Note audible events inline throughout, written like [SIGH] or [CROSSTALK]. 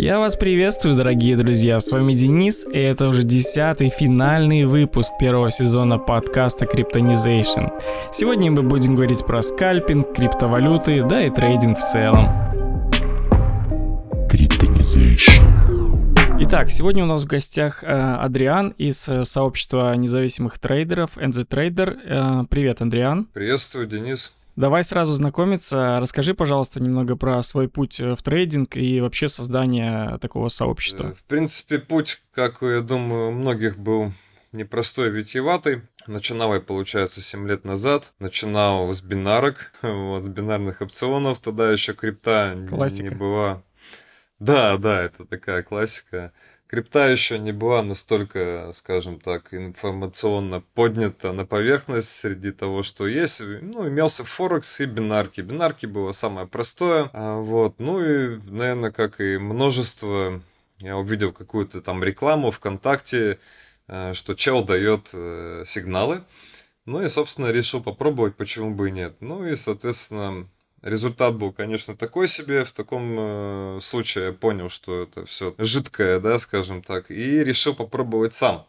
Я вас приветствую, дорогие друзья, с вами Денис, и это уже десятый финальный выпуск первого сезона подкаста Cryptonization. Сегодня мы будем говорить про скальпинг, криптовалюты, да и трейдинг в целом. Cryptonization. Итак, сегодня у нас в гостях э, Адриан из э, сообщества независимых трейдеров NZ Trader. Э, привет, Адриан. Приветствую, Денис. Давай сразу знакомиться. Расскажи, пожалуйста, немного про свой путь в трейдинг и вообще создание такого сообщества. В принципе, путь, как я думаю, у многих был непростой, витиеватый. Начинал я, получается, 7 лет назад. Начинал с бинарок, [LAUGHS] вот, с бинарных опционов. Тогда еще крипта Классика. не была. Да, да, это такая классика. Крипта еще не была настолько, скажем так, информационно поднята на поверхность среди того, что есть. Ну, имелся Форекс и бинарки. Бинарки было самое простое. А, вот. Ну и, наверное, как и множество, я увидел какую-то там рекламу ВКонтакте, э, что чел дает э, сигналы. Ну и, собственно, решил попробовать, почему бы и нет. Ну и, соответственно, Результат был, конечно, такой себе. В таком э, случае я понял, что это все жидкое, да, скажем так, и решил попробовать сам.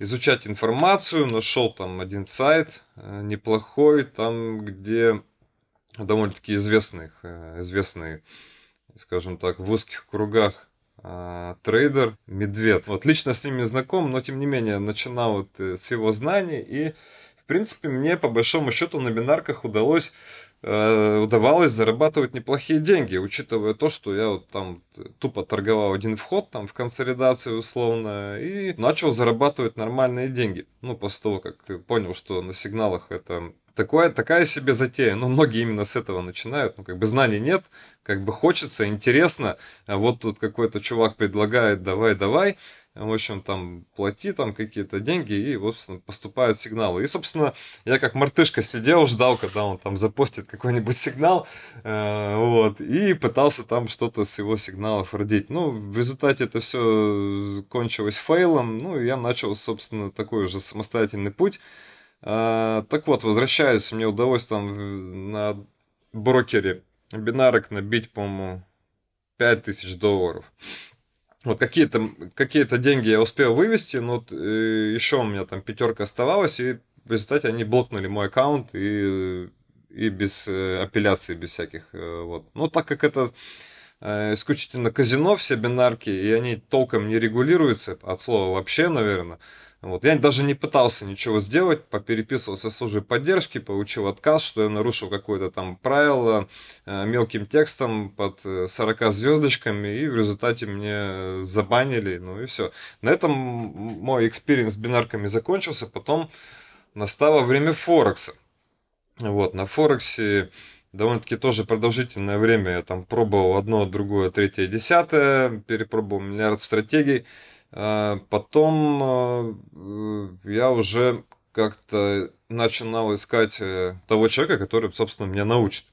Изучать информацию, нашел там один сайт э, неплохой, там, где довольно-таки известных, э, известный, скажем так, в узких кругах э, трейдер Медведь. Вот лично с ними знаком, но тем не менее начинал вот э, с его знаний и в принципе мне по большому счету на бинарках удалось удавалось зарабатывать неплохие деньги, учитывая то, что я вот там тупо торговал один вход там в консолидации условно и начал зарабатывать нормальные деньги. Ну, после того, как понял, что на сигналах это такое, такая себе затея. Но многие именно с этого начинают. Ну, как бы знаний нет, как бы хочется, интересно. А вот тут какой-то чувак предлагает, давай, давай в общем, там, плати там какие-то деньги, и, собственно, поступают сигналы. И, собственно, я как мартышка сидел, ждал, когда он там запостит какой-нибудь сигнал, э, вот, и пытался там что-то с его сигналов родить. Ну, в результате это все кончилось фейлом, ну, и я начал, собственно, такой уже самостоятельный путь. Э, так вот, возвращаюсь, мне удалось там на брокере бинарок набить, по-моему, 5000 долларов. Вот какие-то какие деньги я успел вывести, но вот, э, еще у меня там пятерка оставалась, и в результате они блокнули мой аккаунт и, и без э, апелляции, без всяких. Э, вот. Но так как это исключительно казино, все бинарки, и они толком не регулируются, от слова вообще, наверное, вот. Я даже не пытался ничего сделать, попереписывался с службой поддержки, получил отказ, что я нарушил какое-то там правило э, мелким текстом под 40 э, звездочками, и в результате мне забанили, ну и все. На этом мой experience с бинарками закончился, потом настало время Форекса. Вот, на Форексе довольно-таки тоже продолжительное время я там пробовал одно, другое, третье, десятое, перепробовал миллиард стратегий. А, потом а, я уже как-то начинал искать э, того человека, который, собственно, меня научит.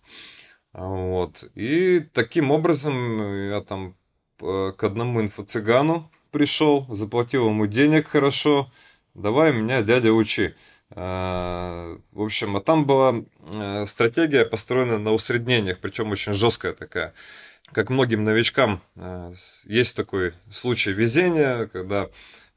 А, вот. И таким образом я там к одному инфо-цыгану пришел, заплатил ему денег хорошо, давай меня, дядя, учи. В общем, а там была э, стратегия построена на усреднениях, причем очень жесткая такая как многим новичкам, э, есть такой случай везения, когда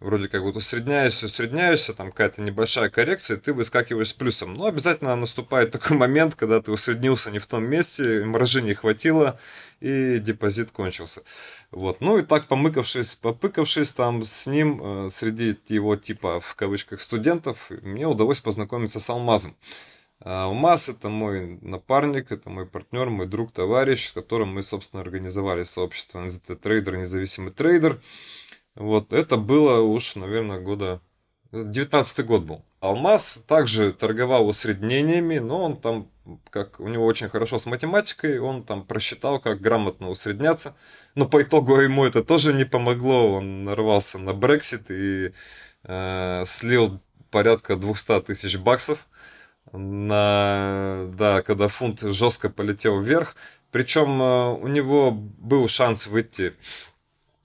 вроде как вот усредняешься, усредняешься, там какая-то небольшая коррекция, ты выскакиваешь с плюсом. Но обязательно наступает такой [LAUGHS] момент, когда ты усреднился не в том месте, маржи не хватило, и депозит кончился. Вот. Ну и так, помыкавшись, попыкавшись там с ним, э, среди его типа, в кавычках, студентов, мне удалось познакомиться с Алмазом. А Алмаз это мой напарник, это мой партнер, мой друг, товарищ, с которым мы, собственно, организовали сообщество NZT Trader, независимый трейдер. Вот, это было уж, наверное, года... 19 год был. Алмаз также торговал усреднениями, но он там, как у него очень хорошо с математикой, он там просчитал, как грамотно усредняться. Но по итогу ему это тоже не помогло. Он нарвался на Брексит и э, слил порядка 200 тысяч баксов на, да, когда фунт жестко полетел вверх. Причем э, у него был шанс выйти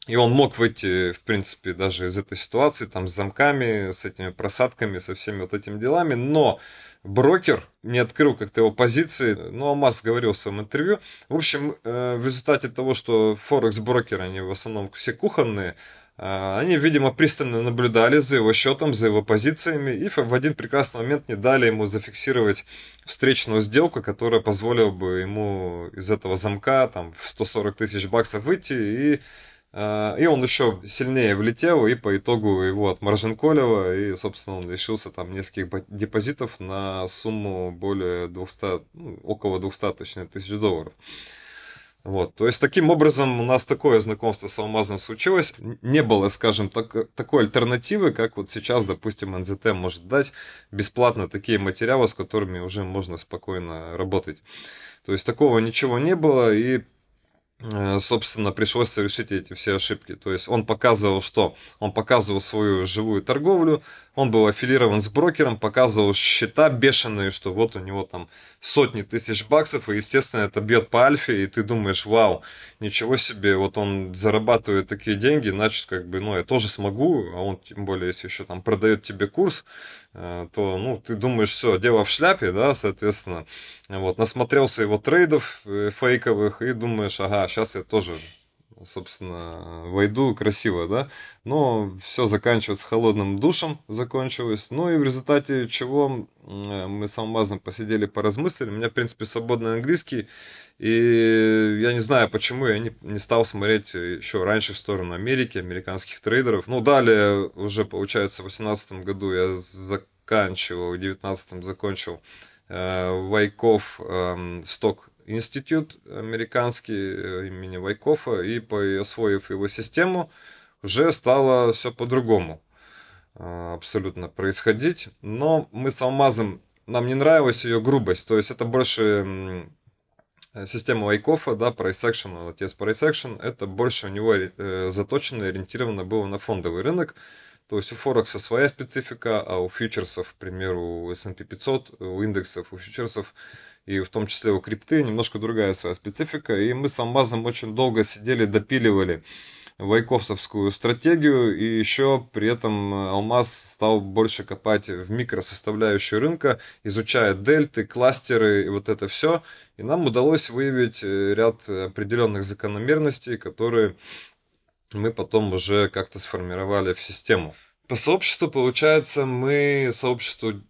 И он мог выйти, в принципе, даже из этой ситуации, там, с замками, с этими просадками, со всеми вот этими делами, но брокер не открыл как-то его позиции, ну, Алмаз говорил в своем интервью. В общем, э, в результате того, что Форекс-брокеры, они в основном все кухонные, они, видимо, пристально наблюдали за его счетом, за его позициями, и в один прекрасный момент не дали ему зафиксировать встречную сделку, которая позволила бы ему из этого замка там, в 140 тысяч баксов выйти и а, и он еще сильнее влетел, и по итогу его отмаржинколило, и, собственно, он лишился там нескольких депозитов на сумму более 200, ну, около 200 точнее, тысяч долларов. Вот, то есть таким образом у нас такое знакомство с алмазом случилось. Не было, скажем, так, такой альтернативы, как вот сейчас, допустим, НЗТ может дать бесплатно такие материалы, с которыми уже можно спокойно работать. То есть такого ничего не было, и Э, собственно, пришлось совершить эти все ошибки. То есть он показывал, что он показывал свою живую торговлю, он был аффилирован с брокером, показывал счета бешеные, что вот у него там сотни тысяч баксов, и, естественно, это бьет по альфе, и ты думаешь, вау, ничего себе, вот он зарабатывает такие деньги, значит, как бы, ну, я тоже смогу, а он, тем более, если еще там продает тебе курс, э, то, ну, ты думаешь, все, дело в шляпе, да, соответственно, вот, насмотрелся его трейдов э, фейковых, и думаешь, ага, сейчас я тоже собственно, войду красиво, да, но все заканчивается холодным душем, закончилось, ну и в результате чего мы с Алмазом посидели, поразмыслили, у меня, в принципе, свободный английский, и я не знаю, почему я не, не стал смотреть еще раньше в сторону Америки, американских трейдеров, ну, далее уже, получается, в 2018 году я заканчивал, в 2019 закончил э, Вайков э, сток институт американский э, имени Вайкофа, и освоив его систему, уже стало все по-другому э, абсолютно происходить. Но мы с Алмазом, нам не нравилась ее грубость, то есть это больше система Вайкофа, да, price action, отец price action, это больше у него э, заточено и ориентировано было на фондовый рынок, то есть у Форекса своя специфика, а у фьючерсов, к примеру, у S&P 500, у индексов, у фьючерсов и в том числе у крипты немножко другая своя специфика. И мы с Амбазом очень долго сидели, допиливали вайкофтовскую стратегию, и еще при этом Алмаз стал больше копать в микросоставляющую рынка, изучая дельты, кластеры и вот это все. И нам удалось выявить э, ряд определенных закономерностей, которые мы потом уже как-то сформировали в систему. По сообществу, получается, мы сообществу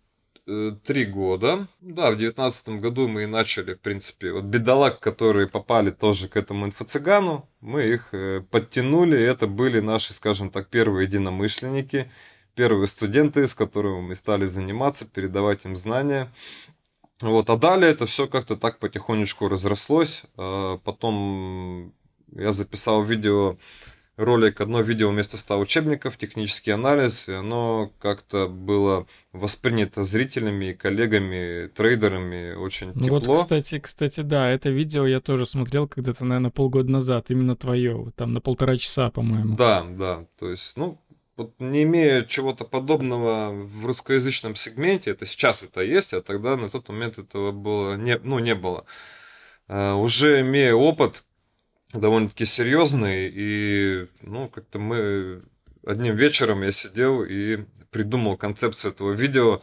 три года. Да, в девятнадцатом году мы и начали, в принципе, вот бедолаг, которые попали тоже к этому инфо-цыгану, мы их э, подтянули, это были наши, скажем так, первые единомышленники, первые студенты, с которыми мы стали заниматься, передавать им знания. Вот, а далее это все как-то так потихонечку разрослось. А потом я записал видео ролик, одно видео вместо 100 учебников, технический анализ, и оно как-то было воспринято зрителями, коллегами, трейдерами очень ну тепло. Вот, кстати, кстати, да, это видео я тоже смотрел когда-то, наверное, полгода назад, именно твое, там на полтора часа, по-моему. Да, да, то есть, ну, вот не имея чего-то подобного в русскоязычном сегменте, это сейчас это есть, а тогда на тот момент этого было не, ну, не было. Uh, уже имея опыт, довольно-таки серьезный, и, ну, как-то мы одним вечером я сидел и придумал концепцию этого видео,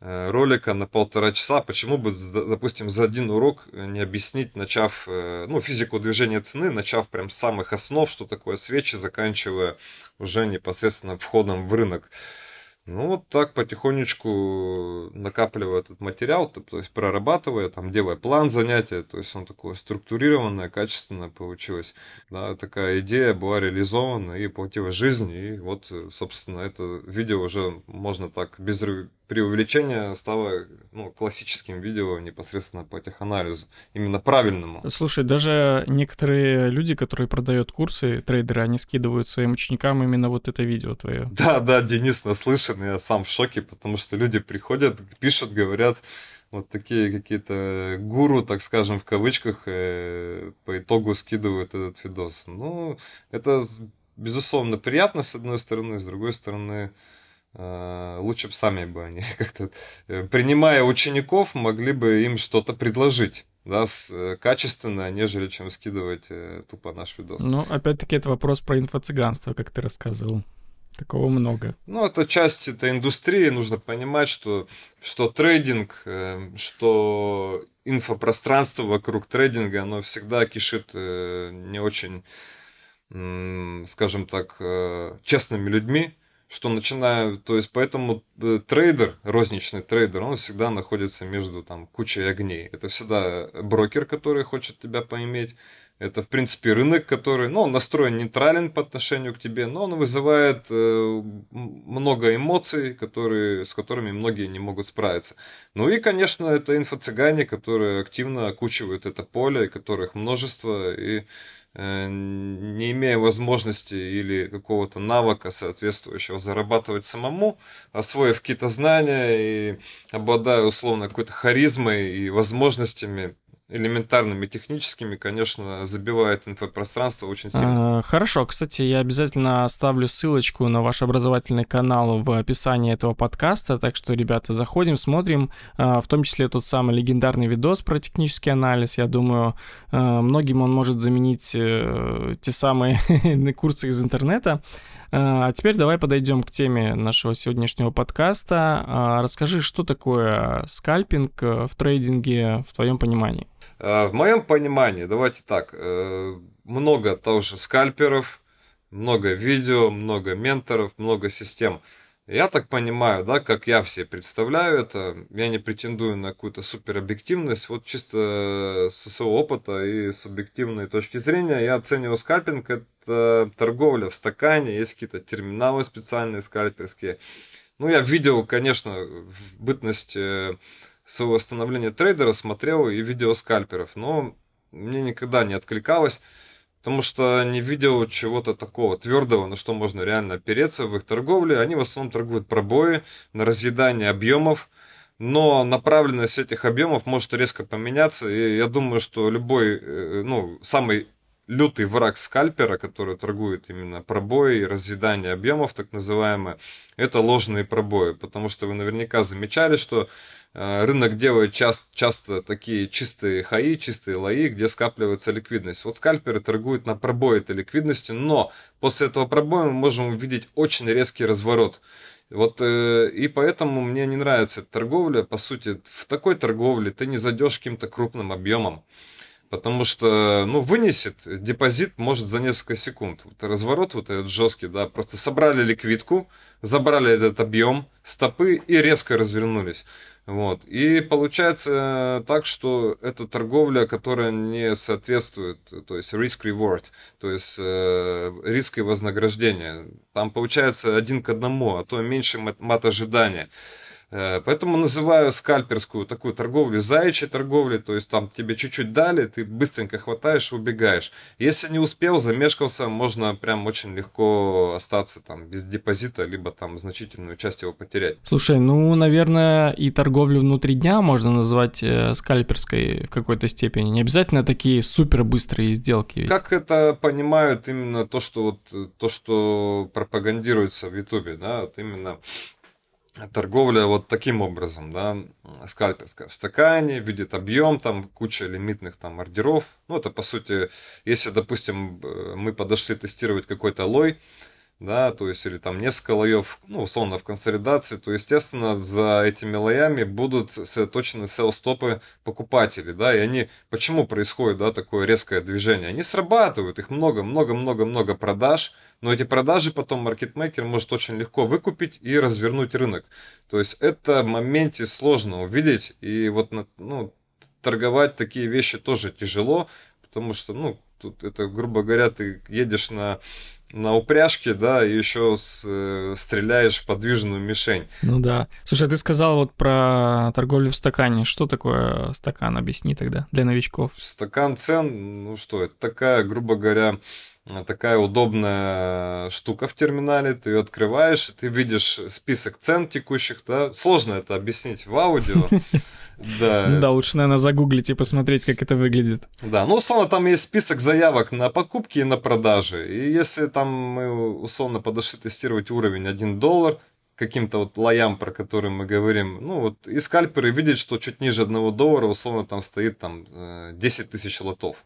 э, ролика на полтора часа, почему бы, допустим, за один урок не объяснить, начав, э, ну, физику движения цены, начав прям с самых основ, что такое свечи, заканчивая уже непосредственно входом в рынок. Ну, вот так потихонечку накапливая этот материал, то, то есть прорабатывая, там, делая план занятия, то есть он такое структурированное, качественное получилось. Да, такая идея была реализована и платила жизнь, и вот, собственно, это видео уже можно так без преувеличение стало ну, классическим видео непосредственно по теханализу, именно правильному. Слушай, даже некоторые люди, которые продают курсы, трейдеры, они скидывают своим ученикам именно вот это видео твое. [LAUGHS] Да, да, Денис наслышан, я сам в шоке, потому что люди приходят, пишут, говорят, вот такие какие-то гуру, так скажем, в кавычках, э, по итогу скидывают этот видос. Ну, это, безусловно, приятно, с одной стороны, с другой стороны, лучше бы сами бы они [LAUGHS] как-то, э, принимая учеников, могли бы им что-то предложить. да, с, э, качественно, нежели чем скидывать э, тупо наш видос. Ну, опять-таки, это вопрос про инфо-цыганство, как ты рассказывал. Такого много. Ну, это часть этой индустрии. Нужно понимать, что, что трейдинг, э, что инфопространство вокруг трейдинга, оно всегда кишит э, не очень, э, скажем так, э, честными людьми что начинаю, то есть поэтому э, трейдер, розничный трейдер, он всегда находится между там кучей огней. Это всегда брокер, который хочет тебя поиметь. Это, в принципе, рынок, который, ну, он настроен нейтрален по отношению к тебе, но он вызывает э, много эмоций, которые, с которыми многие не могут справиться. Ну и, конечно, это инфо-цыгане, которые активно окучивают это поле, которых множество, и не имея возможности или какого-то навыка соответствующего зарабатывать самому, освоив какие-то знания и обладая условно какой-то харизмой и возможностями элементарными техническими, конечно, забивает инфопространство очень сильно. А, хорошо, кстати, я обязательно оставлю ссылочку на ваш образовательный канал в описании этого подкаста, так что, ребята, заходим, смотрим, а, в том числе тот самый легендарный видос про технический анализ. Я думаю, а, многим он может заменить э, те самые [LAUGHS] курсы из интернета. А теперь давай подойдем к теме нашего сегодняшнего подкаста. Расскажи, что такое скальпинг э, в трейдинге в твоем понимании? Э, в моем понимании, давайте так, э, много тоже скальперов, много видео, много менторов, много систем. Я так понимаю, да, как я все представляю это, я не претендую на какую-то суперобъективность, вот чисто со своего опыта и с объективной точки зрения я оцениваю скальпинг, это торговля в стакане, есть какие-то терминалы специальные скальперские. Ну, я видел, конечно, в бытность своего становления трейдера смотрел и видео скальперов, но мне никогда не откликалось, потому что не видел чего-то такого твердого, на что можно реально опереться в их торговле. Они в основном торгуют пробои на разъедание объемов, но направленность этих объемов может резко поменяться, и я думаю, что любой, э, ну, самый лютый враг скальпера, который торгует именно пробои, разъедание объемов, так называемое, это ложные пробои, потому что вы наверняка замечали, что рынок делает часто, часто такие чистые хаи, чистые лои, где скапливается ликвидность. Вот скальперы торгуют на пробой этой ликвидности, но после этого пробоя мы можем увидеть очень резкий разворот. Вот э, и поэтому мне не нравится эта торговля. По сути, в такой торговле ты не зайдешь каким-то крупным объемом. Потому что, ну, вынесет депозит может за несколько секунд. Вот разворот вот этот жесткий, да, просто собрали ликвидку, забрали этот объем, стопы и резко развернулись. Вот. И получается так, что это торговля, которая не соответствует, то есть risk-reward, то есть э, риск и вознаграждение. Там получается один к одному, а то меньше мат ожидания. Э, поэтому называю скальперскую такую торговлю заячьей торговлей, то есть там тебе чуть-чуть дали, ты быстренько хватаешь и убегаешь. Если не успел, замешкался, можно прям очень легко остаться там без депозита, либо там значительную часть его потерять. Слушай, ну, наверное, и торговлю внутри дня можно назвать э, скальперской в какой-то степени. Не обязательно такие супер быстрые сделки. Ведь. Как это понимают именно то, что вот то, что пропагандируется в Ютубе, да, вот именно торговля вот таким образом, да, скальперская в стакане, видит объем, там куча лимитных там ордеров. Ну, это по сути, если, допустим, мы подошли тестировать какой-то лой, да, то есть, или там несколько лоев, ну, условно, в консолидации, то, естественно, за этими лоями будут сосредоточены сел-стопы покупателей, да, и они, почему происходит, да, такое резкое движение? Они срабатывают, их много, много, много, много продаж, но эти продажи потом маркетмейкер может очень легко выкупить и развернуть рынок. То есть, это в моменте сложно увидеть, и вот, ну, торговать такие вещи тоже тяжело, потому что, ну, тут это, грубо говоря, ты едешь на на упряжке, да, и еще с, э, стреляешь в подвижную мишень. Ну да. Слушай, а ты сказал вот про торговлю в стакане. Что такое стакан? Объясни тогда для новичков. Стакан цен, ну что, это такая, грубо говоря, такая удобная штука в терминале, ты ее открываешь, ты видишь список цен текущих, да, сложно это объяснить в аудио, [LAUGHS] да. Ну да, лучше, наверное, загуглить и посмотреть, как это выглядит. Да, ну, условно, там есть список заявок на покупки и на продажи. И если там мы, условно, подошли тестировать уровень 1 доллар, каким-то вот лоям, про которые мы говорим. Ну вот и скальперы видят, что чуть ниже одного доллара условно там стоит там 10 тысяч лотов.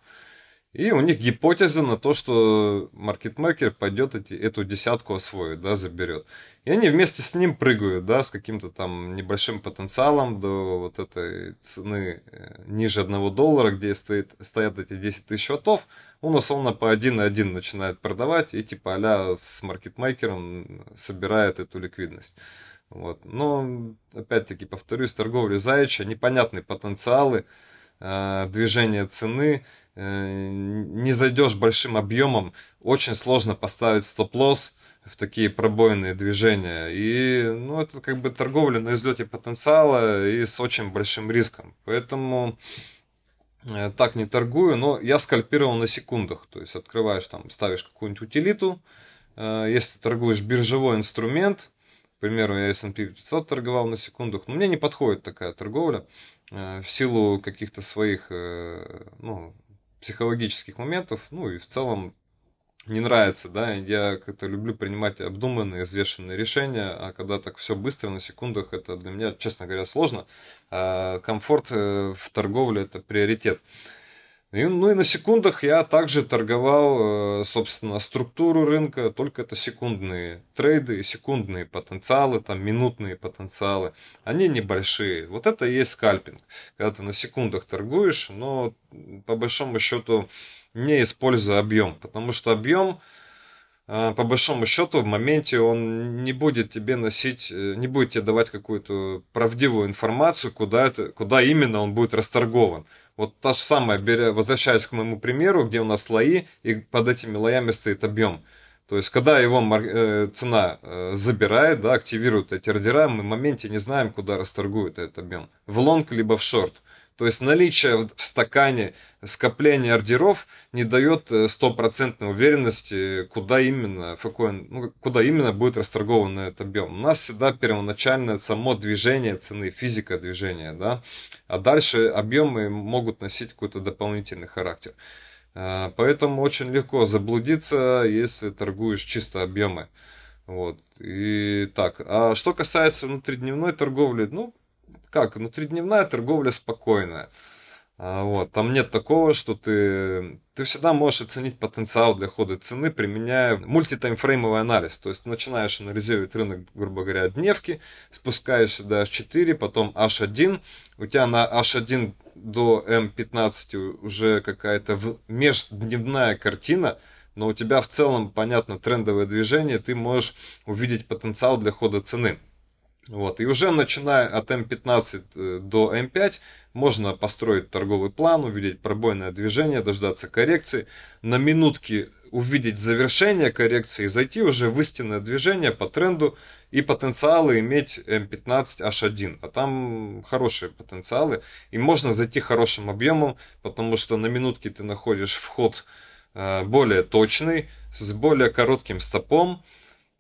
И у них гипотеза на то, что маркетмейкер пойдет эти, эту десятку освоит, да, заберет. И они вместе с ним прыгают, да, с каким-то там небольшим потенциалом до вот этой цены э, ниже одного доллара, где стоит, стоят эти 10 тысяч ватов. Он условно по один на один начинает продавать и типа а с маркетмейкером собирает эту ликвидность. Вот. Но, опять-таки, повторюсь, торговля заячья, непонятные потенциалы, э, движение цены – не зайдешь большим объемом, очень сложно поставить стоп-лосс в такие пробойные движения. И ну, это как бы торговля на излете потенциала и с очень большим риском. Поэтому э, так не торгую, но я скальпировал на секундах. То есть открываешь там, ставишь какую-нибудь утилиту. Э, если торгуешь биржевой инструмент, к примеру, я S&P 500 торговал на секундах, но мне не подходит такая торговля в силу каких-то своих ну, психологических моментов, ну и в целом не нравится, да, я как-то люблю принимать обдуманные, взвешенные решения, а когда так все быстро, на секундах, это для меня, честно говоря, сложно. А комфорт э, в торговле – это приоритет. И, ну и на секундах я также торговал, э, собственно, структуру рынка, только это секундные трейды, секундные потенциалы, там минутные потенциалы. Они небольшие. Вот это и есть скальпинг. Когда ты на секундах торгуешь, но по большому счету не используя объем. Потому что объем, э, по большому счету, в моменте он не будет тебе носить, э, не будет тебе давать какую-то правдивую информацию, куда, это, куда именно он будет расторгован. Вот то же самое, беря, возвращаясь к моему примеру, где у нас слои, и под этими лоями стоит объем. То есть, когда его э, цена э, забирает, да, активирует эти ордера, мы в моменте не знаем, куда расторгует этот объем. В лонг либо в шорт. То есть наличие в стакане скопления ордеров не дает э, стопроцентной уверенности, куда именно, какой, ну, куда именно будет расторгован этот объем. У нас всегда первоначальное само движение цены, физика движения, да, а дальше объемы могут носить какой-то дополнительный характер. А, поэтому очень легко заблудиться, если торгуешь чисто объемы. Вот. И так, а что касается внутридневной торговли, ну, как, внутридневная торговля спокойная. А, вот, там нет такого, что ты, ты всегда можешь оценить потенциал для хода цены, применяя мультитаймфреймовый анализ. То есть начинаешь анализировать рынок, грубо говоря, дневки, спускаешься до H4, потом H1, у тебя на H1 до M15 уже какая-то междневная картина, но у тебя в целом, понятно, трендовое движение, ты можешь увидеть потенциал для хода цены. Вот. И уже начиная от М15 э, до М5 можно построить торговый план, увидеть пробойное движение, дождаться коррекции, на минутки увидеть завершение коррекции зайти уже в истинное движение по тренду и потенциалы иметь М15 H1. А там хорошие потенциалы. И можно зайти хорошим объемом, потому что на минутке ты находишь вход э, более точный, с более коротким стопом,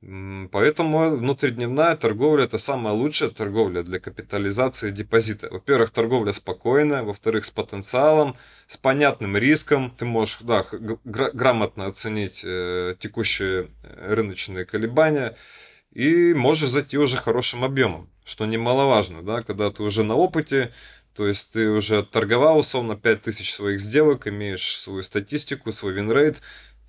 Поэтому внутридневная торговля это самая лучшая торговля для капитализации депозита. Во-первых, торговля спокойная, во-вторых, с потенциалом, с понятным риском. Ты можешь да, грамотно оценить э, текущие э, рыночные колебания и можешь зайти уже хорошим объемом, что немаловажно, да, когда ты уже на опыте, то есть ты уже торговал условно 5000 своих сделок, имеешь свою статистику, свой win rate,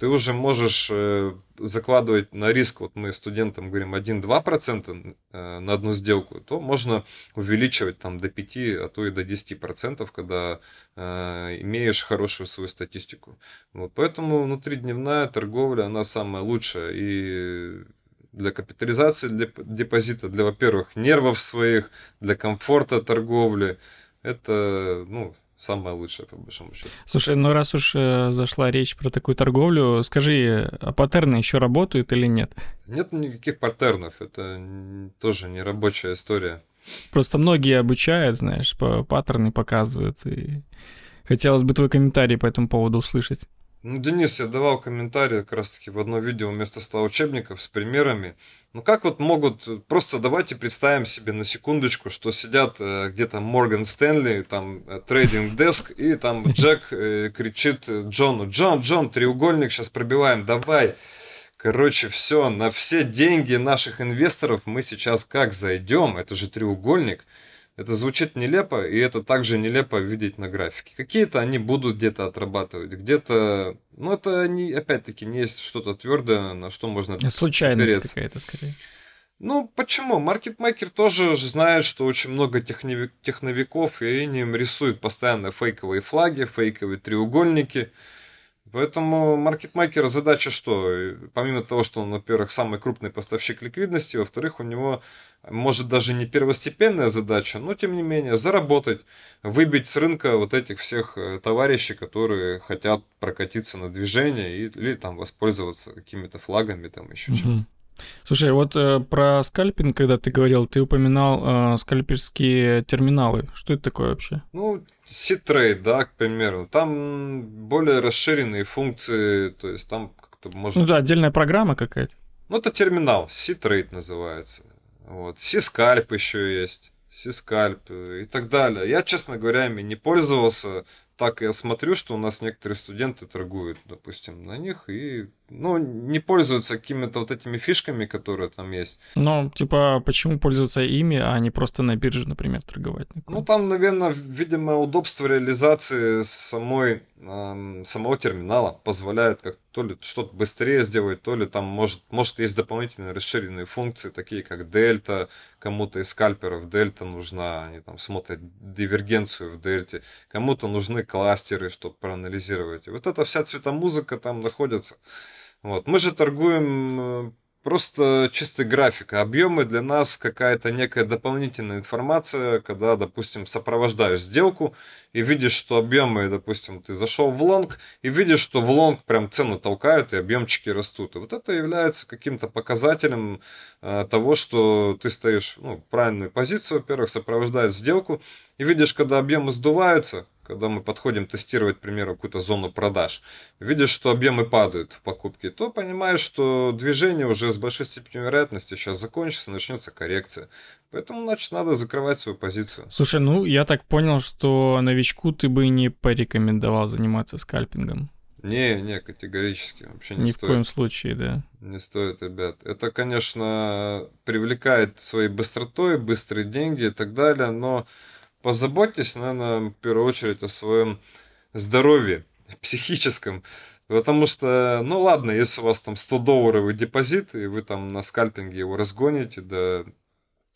ты уже можешь э, закладывать на риск, вот мы студентам говорим 1-2% э, на одну сделку, то можно увеличивать там до 5, а то и до 10%, когда э, имеешь хорошую свою статистику. Вот, поэтому внутридневная торговля, она самая лучшая и для капитализации для депозита, для, во-первых, нервов своих, для комфорта торговли. Это, ну, самое лучшее, по большому счету. Слушай, ну раз уж э, зашла речь про такую торговлю, скажи, а паттерны еще работают или нет? Нет никаких паттернов, это тоже не рабочая история. Просто многие обучают, знаешь, по паттерны показывают, и хотелось бы твой комментарий по этому поводу услышать. Ну, Денис, я давал комментарий как раз-таки в одно видео вместо 100 учебников с примерами. Ну, как вот могут... Просто давайте представим себе на секундочку, что сидят э, где-то Морган Стэнли, там, трейдинг деск, и там Джек э, кричит Джону, Джон, Джон, треугольник, сейчас пробиваем, давай. Короче, все, на все деньги наших инвесторов мы сейчас как зайдем, это же треугольник, это звучит нелепо, и это также нелепо видеть на графике. Какие-то они будут где-то отрабатывать, где-то... Ну, это не, опять-таки не есть что-то твердое, на что можно... Случайность какая-то, скорее. Ну, почему? Маркетмейкер тоже знает, что очень много техновик, техновиков, и они им рисуют постоянно фейковые флаги, фейковые треугольники. Поэтому маркетмейкера задача что? Помимо того, что он, во-первых, самый крупный поставщик ликвидности, во-вторых, у него может даже не первостепенная задача, но тем не менее заработать, выбить с рынка вот этих всех э, товарищей, которые хотят прокатиться на движение или, или там воспользоваться какими-то флагами, там еще угу. чем-то. Слушай, вот э, про скальпинг, когда ты говорил, ты упоминал э, скальперские терминалы. Что это такое вообще? Ну, cTrade, да, к примеру. Там более расширенные функции, то есть там как-то можно... Ну да, отдельная программа какая-то. Ну, это терминал, cTrade называется. Вот. CScalp еще есть, CScalp и так далее. Я, честно говоря, ими не пользовался. Так я смотрю, что у нас некоторые студенты торгуют, допустим, на них и ну, не пользуются какими-то вот этими фишками, которые там есть. Ну, типа, почему пользоваться ими, а не просто на бирже, например, торговать? Ну, там, наверное, видимо, удобство реализации самой, э, самого терминала позволяет как то ли что-то быстрее сделать, то ли там может, может есть дополнительные расширенные функции, такие как дельта, кому-то из скальперов дельта нужна, они там смотрят дивергенцию в дельте, кому-то нужны кластеры, чтобы проанализировать. И вот эта вся цветомузыка там находится. Вот. Мы же торгуем э, просто чистой графикой. Объемы для нас какая-то некая дополнительная информация, когда, допустим, сопровождаешь сделку и видишь, что объемы, допустим, ты зашел в лонг и видишь, что в лонг прям цену толкают и объемчики растут. И вот это является каким-то показателем э, того, что ты стоишь ну, в правильную позицию, во-первых, сопровождаешь сделку и видишь, когда объемы сдуваются, когда мы подходим тестировать, к примеру, какую-то зону продаж, видишь, что объемы падают в покупке, то понимаешь, что движение уже с большой степенью вероятности сейчас закончится, начнется коррекция. Поэтому, значит, надо закрывать свою позицию. Слушай, ну, я так понял, что новичку ты бы не порекомендовал заниматься скальпингом. Не, не, категорически. Вообще не Ни стоит. в коем случае, да. Не стоит, ребят. Это, конечно, привлекает своей быстротой, быстрые деньги и так далее, но позаботьтесь, наверное, в первую очередь о своем здоровье психическом. Потому что, ну ладно, если у вас там 100 долларовый депозит, и вы там на скальпинге его разгоните до,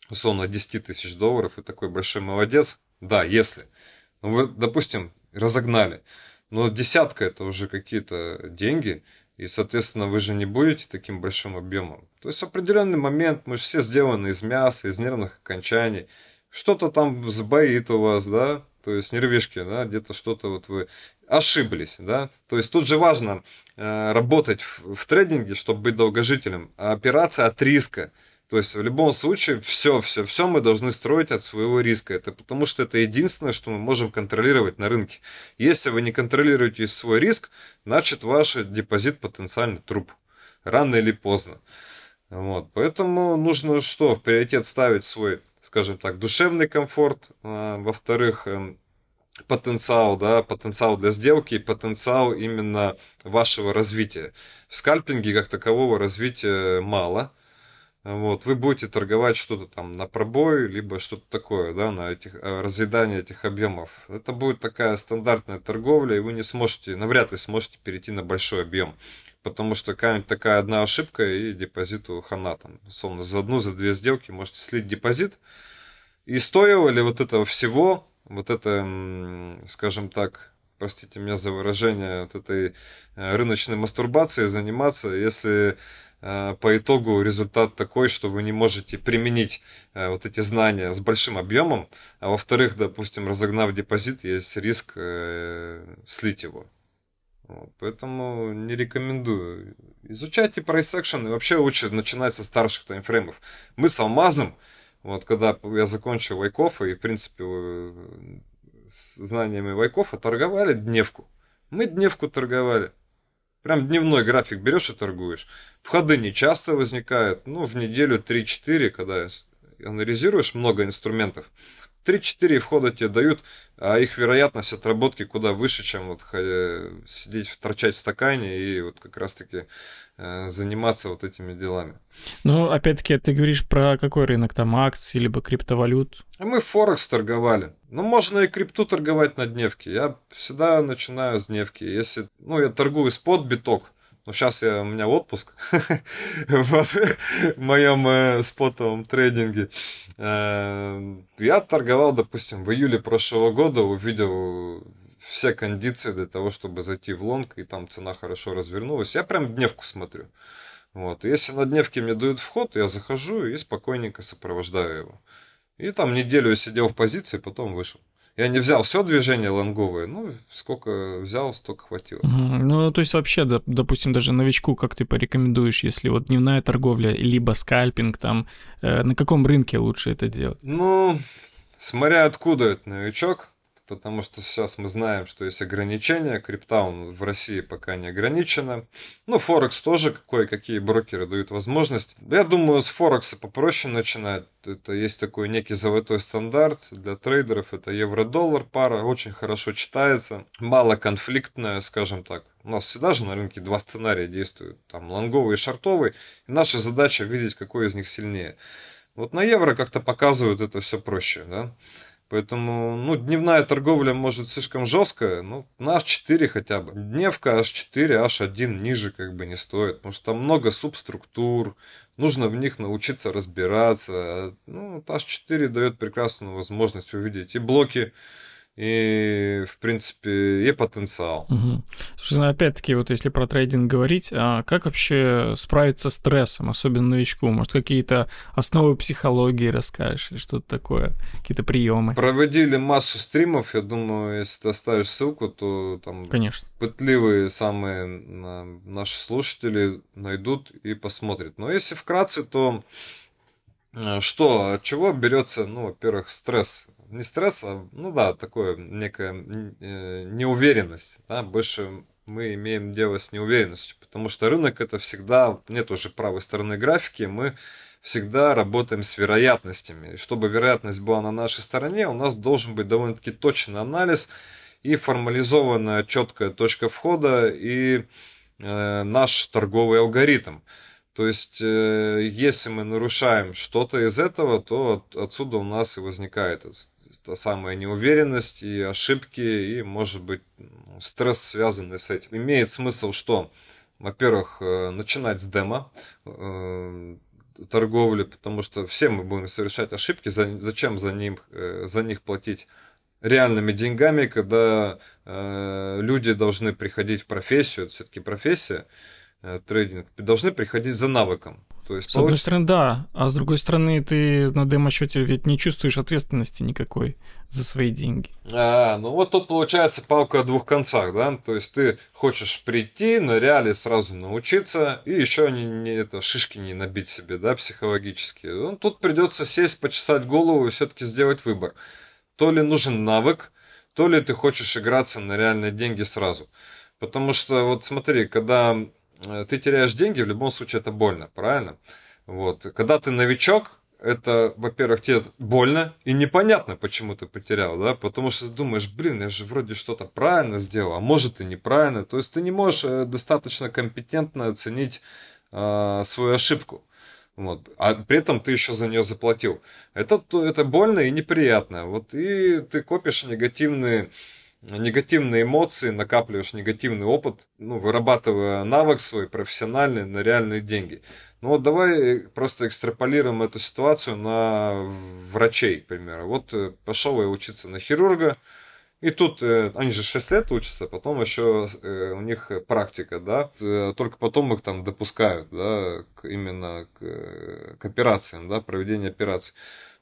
условно, 10 тысяч долларов, и такой большой молодец. Да, если. Ну, вы, допустим, разогнали. Но десятка это уже какие-то деньги, и, соответственно, вы же не будете таким большим объемом. То есть в определенный момент мы же все сделаны из мяса, из нервных окончаний что-то там сбоит у вас, да, то есть нервишки, да, где-то что-то вот вы ошиблись, да, то есть тут же важно э, работать в, в трейдинге, чтобы быть долгожителем, а операция от риска, то есть в любом случае все, все, все мы должны строить от своего риска. Это потому что это единственное, что мы можем контролировать на рынке. Если вы не контролируете свой риск, значит ваш депозит потенциальный труп. Рано или поздно. Вот. Поэтому нужно что? В приоритет ставить свой скажем так, душевный комфорт, а, во-вторых, эм, потенциал, да, потенциал для сделки потенциал именно вашего развития. В скальпинге как такового развития мало. Вот, вы будете торговать что-то там на пробой, либо что-то такое, да, на этих, э, разъедание этих объемов. Это будет такая стандартная торговля, и вы не сможете, навряд ли сможете перейти на большой объем. Потому что какая-нибудь такая одна ошибка и депозиту хана там. Условно, за одну, за две сделки можете слить депозит. И стоило ли вот этого всего, вот это, скажем так, простите меня за выражение, вот этой э, рыночной мастурбацией заниматься, если э, по итогу результат такой, что вы не можете применить э, вот эти знания с большим объемом, а во-вторых, допустим, разогнав депозит, есть риск слить его. Вот, поэтому не рекомендую. Изучайте action и вообще лучше начинать со старших таймфреймов. Мы с алмазом, вот когда я закончил Вайкофа и, в принципе, с знаниями Вайкофа торговали дневку. Мы дневку торговали. Прям дневной график берешь и торгуешь. Входы не часто возникают. Ну, в неделю 3-4, когда анализируешь много инструментов, 3-4 входа тебе дают, а их вероятность отработки куда выше, чем вот сидеть, торчать в стакане и вот как раз-таки э, заниматься вот этими делами. Ну, опять-таки, ты говоришь про какой рынок, там акции, либо криптовалют? А мы Форекс торговали. Ну, можно и крипту торговать на дневке. Я всегда начинаю с дневки. Если, ну, я торгую спот биток, ну, сейчас я, у меня отпуск [LAUGHS] в моем э, спотовом трейдинге. Э, я торговал, допустим, в июле прошлого года, увидел все кондиции для того, чтобы зайти в лонг, и там цена хорошо развернулась. Я прям дневку смотрю. Вот. если на дневке мне дают вход, я захожу и спокойненько сопровождаю его. И там неделю я сидел в позиции, потом вышел. Я не взял все движение лонговое, ну, сколько взял, столько хватило. Угу. Ну, то есть вообще, допустим, даже новичку, как ты порекомендуешь, если вот дневная торговля, либо скальпинг, там, э, на каком рынке лучше это делать? Ну, смотря откуда этот новичок, потому что сейчас мы знаем, что есть ограничения, криптаун в России пока не ограничено. Ну, Форекс тоже кое-какие брокеры дают возможность. Я думаю, с Форекса попроще начинать. Это есть такой некий золотой стандарт для трейдеров. Это евро-доллар пара, очень хорошо читается, мало конфликтная, скажем так. У нас всегда же на рынке два сценария действуют, там лонговый и шартовый. И наша задача видеть, какой из них сильнее. Вот на евро как-то показывают это все проще, да. Поэтому, ну, дневная торговля может слишком жесткая, ну, на H4 хотя бы. Дневка H4, H1 ниже как бы не стоит, потому что там много субструктур, нужно в них научиться разбираться. Ну, H4 дает прекрасную возможность увидеть и блоки и, в принципе, и потенциал. Угу. Слушай, ну, опять-таки, вот если про трейдинг говорить, а как вообще справиться с стрессом, особенно новичку? Может, какие-то основы психологии расскажешь или что-то такое, какие-то приемы? Проводили массу стримов, я думаю, если ты оставишь ссылку, то там Конечно. пытливые самые наши слушатели найдут и посмотрят. Но если вкратце, то э, что, от чего берется, ну, во-первых, стресс не стресс, а, ну да, такое некая э, неуверенность, да, больше мы имеем дело с неуверенностью, потому что рынок это всегда, нет уже правой стороны графики, мы всегда работаем с вероятностями. И чтобы вероятность была на нашей стороне, у нас должен быть довольно-таки точный анализ и формализованная четкая точка входа и э, наш торговый алгоритм. То есть, э, если мы нарушаем что-то из этого, то от, отсюда у нас и возникает та самая неуверенность и ошибки, и, может быть, ну, стресс, связанный с этим. Имеет смысл, что, во-первых, э, начинать с демо э, торговли, потому что все мы будем совершать ошибки, зачем за, ним, э, за них платить реальными деньгами, когда люди должны приходить в профессию, это все-таки профессия, трейдинг, должны приходить за навыком. То есть, с получ... одной стороны, да, а с другой стороны, ты на демо-счете ведь не чувствуешь ответственности никакой за свои деньги. А, ну вот тут получается палка о двух концах, да? То есть ты хочешь прийти на реале сразу научиться и еще не, не это шишки не набить себе, да, психологически. Ну, тут придется сесть, почесать голову и все-таки сделать выбор. То ли нужен навык, то ли ты хочешь играться на реальные деньги сразу. Потому что вот смотри, когда ты теряешь деньги, в любом случае это больно, правильно? Вот. Когда ты новичок, это, во-первых, тебе больно и непонятно, почему ты потерял, да, потому что ты думаешь, блин, я же вроде что-то правильно сделал, а может и неправильно, то есть ты не можешь э, достаточно компетентно оценить э, свою ошибку, вот, а при этом ты еще за нее заплатил. Это, это больно и неприятно, вот, и ты копишь негативные негативные эмоции, накапливаешь негативный опыт, ну, вырабатывая навык свой профессиональный на реальные деньги. Ну вот давай просто экстраполируем эту ситуацию на врачей, к примеру. Вот э, пошел я учиться на хирурга, и тут э, они же 6 лет учатся, потом еще э, у них практика, да, только потом их там допускают, да, именно к, к операциям, да, проведение операций.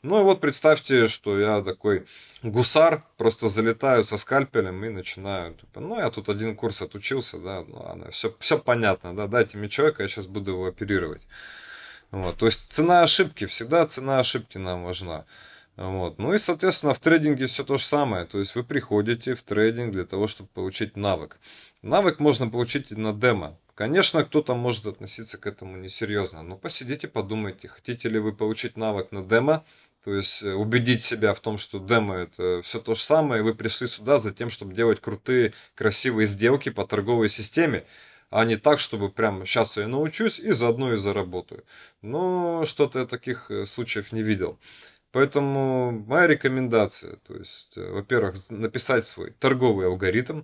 Ну и вот представьте, что я такой гусар, просто залетаю со скальпелем и начинаю. Типа, ну, я тут один курс отучился, да, ну ладно, все, все понятно, да, дайте мне человека, я сейчас буду его оперировать. Вот, то есть цена ошибки, всегда цена ошибки нам важна. Вот. Ну и, соответственно, в трейдинге все то же самое. То есть вы приходите в трейдинг для того, чтобы получить навык. Навык можно получить на демо. Конечно, кто-то может относиться к этому несерьезно, но посидите, подумайте, хотите ли вы получить навык на демо, то есть э, убедить себя в том, что демо это все то же самое, и вы пришли сюда за тем, чтобы делать крутые, красивые сделки по торговой системе, а не так, чтобы прям сейчас я научусь и заодно и заработаю. Но что-то я таких э, случаев не видел. Поэтому моя рекомендация, то есть, э, во-первых, написать свой торговый алгоритм,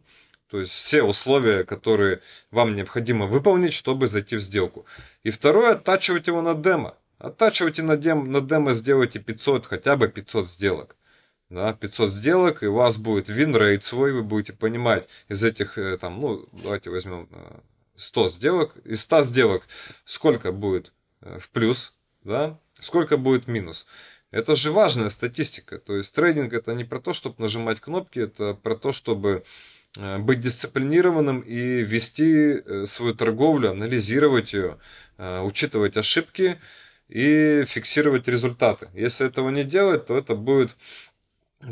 то есть все условия, которые вам необходимо выполнить, чтобы зайти в сделку. И второе, оттачивать его на демо. Оттачивайте на, дем, на демо, сделайте 500, хотя бы 500 сделок. Да, 500 сделок, и у вас будет вин-рейт свой, вы будете понимать из этих, э, там, ну, давайте возьмем 100 э, сделок, из 100 сделок сколько будет в плюс, да, сколько будет минус. Это же важная статистика. То есть трейдинг это не про то, чтобы нажимать кнопки, это про то, чтобы э, быть дисциплинированным и вести э, свою торговлю, анализировать ее, э, учитывать ошибки и фиксировать результаты. Если этого не делать, то это будет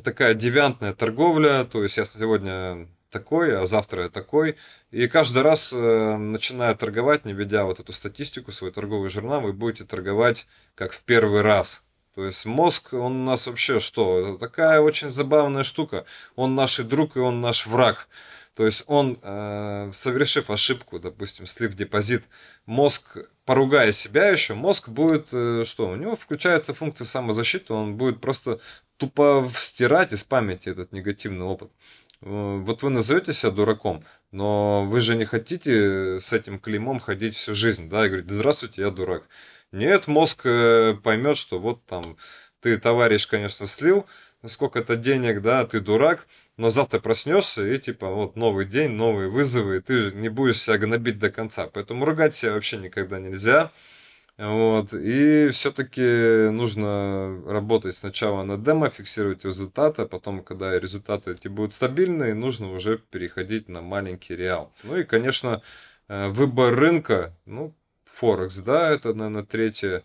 такая девиантная торговля, то есть я сегодня такой, а завтра я такой. И каждый раз, начиная торговать, не ведя вот эту статистику, свой торговый журнал, вы будете торговать как в первый раз. То есть мозг, он у нас вообще что? Это такая очень забавная штука. Он наш друг и он наш враг. То есть он, э, совершив ошибку, допустим, слив депозит, мозг, поругая себя еще, мозг будет, э, что, у него включается функция самозащиты, он будет просто тупо стирать из памяти этот негативный опыт. Э, вот вы назовете себя дураком, но вы же не хотите с этим клеймом ходить всю жизнь, да, и говорить, здравствуйте, я дурак. Нет, мозг поймет, что вот там ты, товарищ, конечно, слил сколько-то денег, да, ты дурак, но завтра проснешься и типа вот новый день, новые вызовы, и ты не будешь себя гнобить до конца. Поэтому ругать себя вообще никогда нельзя. Вот. И все-таки нужно работать сначала на демо, фиксировать результаты, а потом, когда результаты эти будут стабильные, нужно уже переходить на маленький реал. Ну и, конечно, э, выбор рынка, ну, Форекс, да, это, наверное, третье.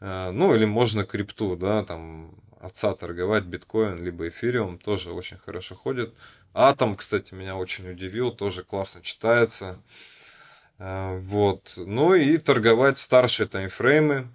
Э, ну, или можно крипту, да, там отца торговать, биткоин, либо эфириум, тоже очень хорошо ходит. Атом, кстати, меня очень удивил, тоже классно читается. Э, вот. Ну и торговать старшие таймфреймы.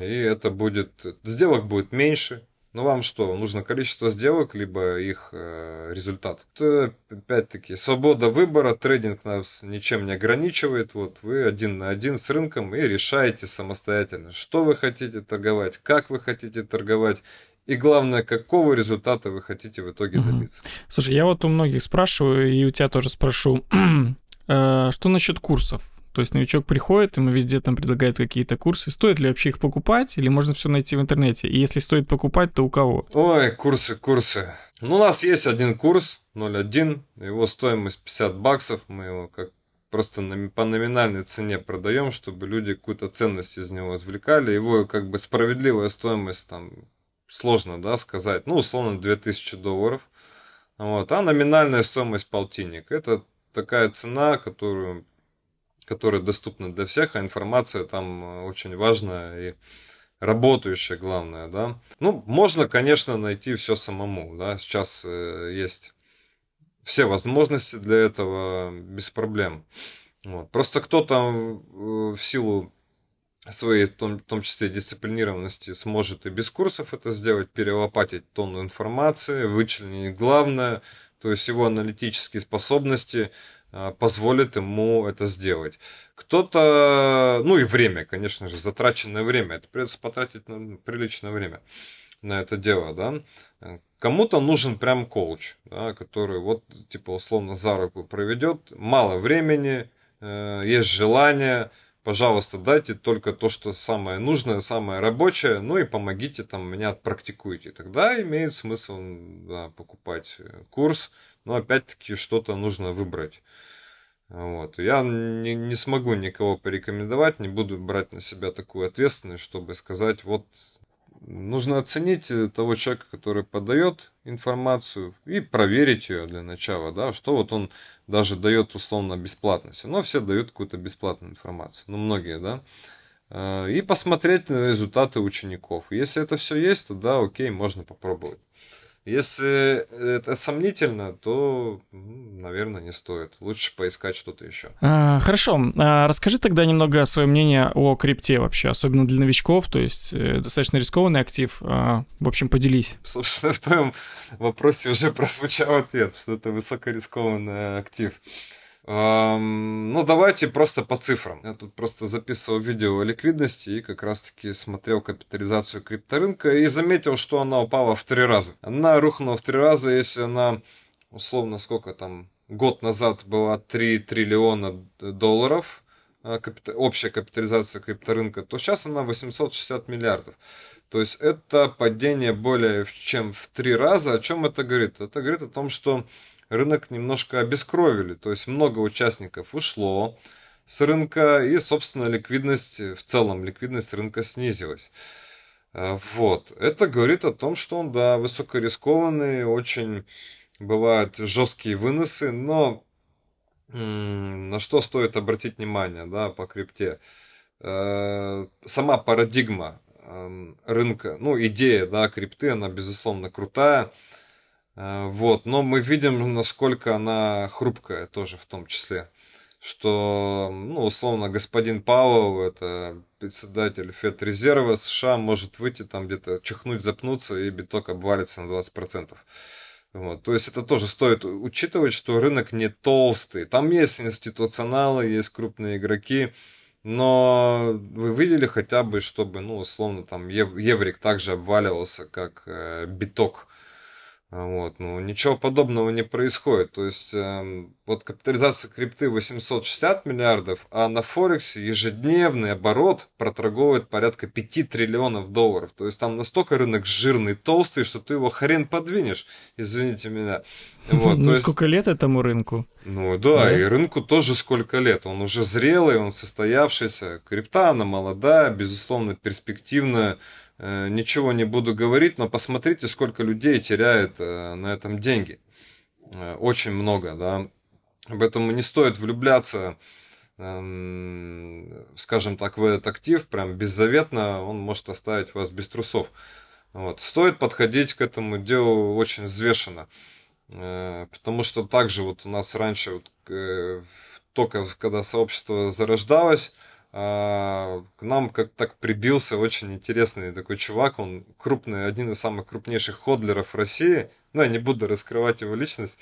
И это будет, сделок будет меньше, ну вам что, нужно количество сделок, либо их э, результат? Это, опять-таки, свобода выбора, трейдинг нас ничем не ограничивает. Вот вы один на один с рынком и решаете самостоятельно, что вы хотите торговать, как вы хотите торговать. И главное, какого результата вы хотите в итоге добиться. Слушай, я вот у многих спрашиваю, и у тебя тоже спрошу, [CLEARS THROAT] э, что насчет курсов? То есть новичок приходит, ему везде там предлагают какие-то курсы. Стоит ли вообще их покупать или можно все найти в интернете? И если стоит покупать, то у кого? Ой, курсы, курсы. Ну, у нас есть один курс 0.1, его стоимость 50 баксов, мы его как просто по номинальной цене продаем, чтобы люди какую-то ценность из него извлекали. Его как бы справедливая стоимость там сложно, да, сказать. Ну, условно, 2000 долларов. Вот. А номинальная стоимость полтинник. Это такая цена, которую которая доступна для всех, а информация там э, очень важная и работающая, главное, да. Ну, можно, конечно, найти все самому, да, сейчас э, есть все возможности для этого без проблем. Вот. Просто кто-то э, в силу своей, в том, в том числе дисциплинированности, сможет и без курсов это сделать, перелопатить тонну информации, вычленить главное, то есть его аналитические способности а, позволит ему это сделать. Кто-то, ну и время, конечно же, затраченное время, это придется потратить ну, приличное время на это дело, да. Кому-то нужен прям коуч, да, который вот, типа, условно за руку проведет, мало времени, э, есть желание, пожалуйста, дайте только то, что самое нужное, самое рабочее, ну и помогите там меня отпрактикуйте. Тогда имеет смысл да, покупать курс, но опять-таки что-то нужно выбрать. Вот. Я не, не смогу никого порекомендовать, не буду брать на себя такую ответственность, чтобы сказать, вот нужно оценить того человека, который подает информацию и проверить ее для начала, да, что вот он даже дает условно бесплатно. Все равно все дают какую-то бесплатную информацию, ну многие, да, э, и посмотреть на результаты учеников. Если это все есть, то да, окей, можно попробовать. Если это сомнительно, то, наверное, не стоит. Лучше поискать что-то еще. А, хорошо. А, расскажи тогда немного свое мнение о крипте вообще, особенно для новичков, то есть э, достаточно рискованный актив. А, в общем, поделись. Собственно, в твоем вопросе уже прозвучал ответ, что это высокорискованный актив. Ну, давайте просто по цифрам. Я тут просто записывал видео о ликвидности и как раз-таки смотрел капитализацию крипторынка и заметил, что она упала в три раза. Она рухнула в три раза, если она, условно, сколько там, год назад была 3 триллиона долларов, а, общая капитализация крипторынка, то сейчас она 860 миллиардов. То есть это падение более чем в три раза. О чем это говорит? Это говорит о том, что рынок немножко обескровили, то есть много участников ушло с рынка, и, собственно, ликвидность, в целом ликвидность рынка снизилась. Э, вот. Это говорит о том, что он, да, высокорискованный, очень бывают жесткие выносы, но на что стоит обратить внимание, да, по крипте? Э, сама парадигма эм, рынка, ну, идея, да, крипты, она, безусловно, крутая, Э, вот, но мы видим, насколько она хрупкая тоже в том числе. Что, ну, условно, господин Пауэлл, это председатель Федрезерва США, может выйти там где-то, чихнуть, запнуться, и биток обвалится на 20%. Вот. То есть это тоже стоит учитывать, что рынок не толстый. Там есть институционалы, есть крупные игроки, но вы видели хотя бы, чтобы, ну, условно, там еврик также обваливался, как э, биток вот, ну, ничего подобного не происходит. То есть, э, вот капитализация крипты 860 миллиардов, а на Форексе ежедневный оборот проторговывает порядка 5 триллионов долларов. То есть, там настолько рынок жирный, толстый, что ты его хрен подвинешь, извините меня. [LAUGHS] Вот, ну, сколько лет этому рынку? Ну, да, и рынку тоже сколько лет. Он уже зрелый, он состоявшийся. Крипта, она молодая, безусловно, перспективная ничего не буду говорить, но посмотрите, сколько людей теряет э, на этом деньги. Э, очень много, да. Поэтому не стоит влюбляться, эм, скажем так, в этот актив, прям беззаветно, он может оставить вас без трусов. Вот. Стоит подходить к этому делу очень взвешенно. Потому что также вот у нас раньше, вот, только когда сообщество зарождалось, к нам как так прибился очень интересный такой чувак, он крупный, один из самых крупнейших ходлеров России, ну, я не буду раскрывать его личность,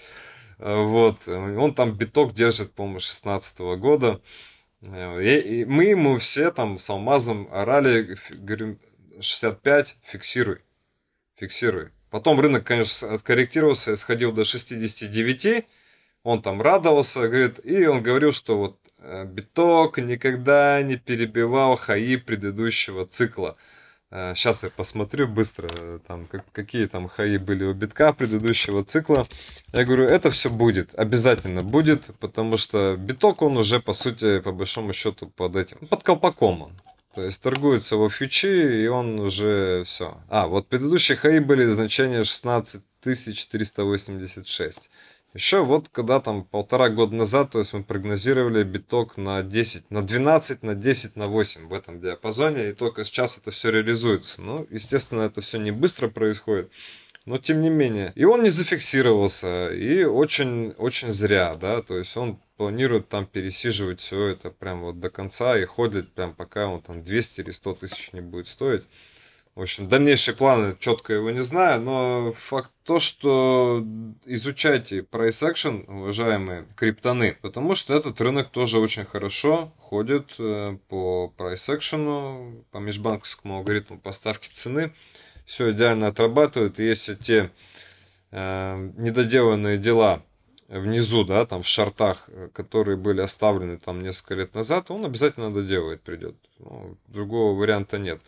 а, вот, он там биток держит, по-моему, 16 -го года, и, и мы ему все там с алмазом орали, говорим, 65, фиксируй, фиксируй. Потом рынок, конечно, откорректировался, сходил до 69, он там радовался, говорит, и он говорил, что вот Э, биток никогда не перебивал хаи предыдущего цикла. Сейчас э, я посмотрю быстро, там, как, какие там хаи были у битка предыдущего цикла. Я говорю, это все будет, обязательно будет, потому что биток, он уже, по сути, по большому счету, под этим, под колпаком он. То есть торгуется во фьючи, и он уже все. А, вот предыдущие хаи были значения 16386. Еще вот когда там полтора года назад, то есть мы прогнозировали биток на 10, на 12, на 10, на 8 в этом диапазоне, и только сейчас это все реализуется. Ну, естественно, это все не быстро происходит, но тем не менее. И он не зафиксировался, и очень, очень зря, да, то есть он планирует там пересиживать все это прям вот до конца и ходит прям пока он там 200 или 100 тысяч не будет стоить. В общем, дальнейшие планы четко его не знаю, но факт то, что изучайте price action, уважаемые криптоны, потому что этот рынок тоже очень хорошо ходит э, по price action, по межбанковскому алгоритму поставки цены. Все идеально отрабатывает. И если те э, недоделанные дела внизу, да, там в шартах, которые были оставлены там несколько лет назад, он обязательно доделает, придет. Ну, другого варианта нет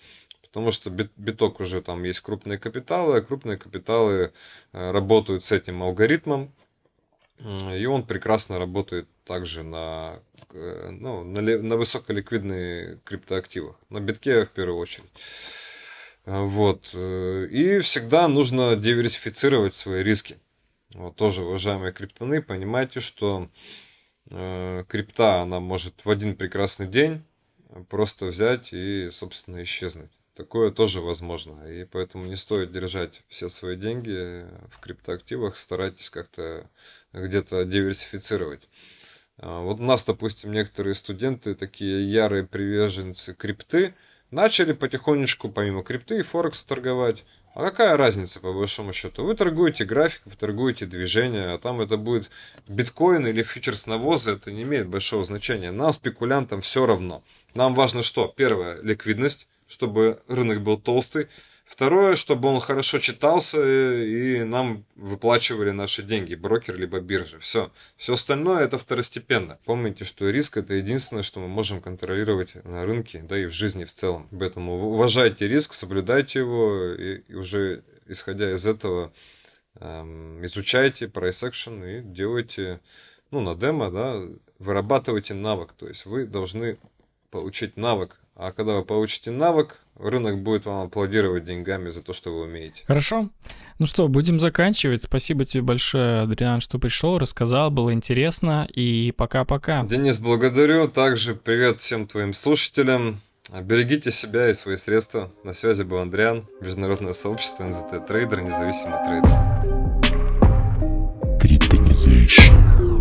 потому что биток уже там есть крупные капиталы, а крупные капиталы э, работают с этим алгоритмом, и он прекрасно работает также на, э, ну, на, на высоколиквидные криптоактивах, на битке в первую очередь. Э, вот. И всегда нужно диверсифицировать свои риски. Вот тоже, уважаемые криптоны, понимайте, что э, крипта, она может в один прекрасный день просто взять и, собственно, исчезнуть. Такое тоже возможно. И поэтому не стоит держать все свои деньги в криптоактивах. Старайтесь как-то где-то диверсифицировать. А, вот у нас, допустим, некоторые студенты, такие ярые приверженцы крипты, начали потихонечку помимо крипты и Форекс торговать. А какая разница, по большому счету? Вы торгуете график, вы торгуете движение, а там это будет биткоин или фьючерс навоза, это не имеет большого значения. Нам, спекулянтам, все равно. Нам важно что? Первое, ликвидность, чтобы рынок был толстый. Второе, чтобы он хорошо читался и нам выплачивали наши деньги, брокер либо биржа. Все. Все остальное это второстепенно. Помните, что риск это единственное, что мы можем контролировать на рынке, да и в жизни в целом. Поэтому уважайте риск, соблюдайте его и, уже исходя из этого эм, изучайте price action и делайте, ну, на демо, да, вырабатывайте навык. То есть вы должны получить навык. А когда вы получите навык, рынок будет вам аплодировать деньгами за то, что вы умеете. Хорошо. Ну что, будем заканчивать. Спасибо тебе большое, Андриан, что пришел, рассказал, было интересно. И пока-пока. Денис, благодарю. Также привет всем твоим слушателям. Берегите себя и свои средства. На связи был Андриан, международное сообщество NZT Trader, независимый трейдер. Криптонизация.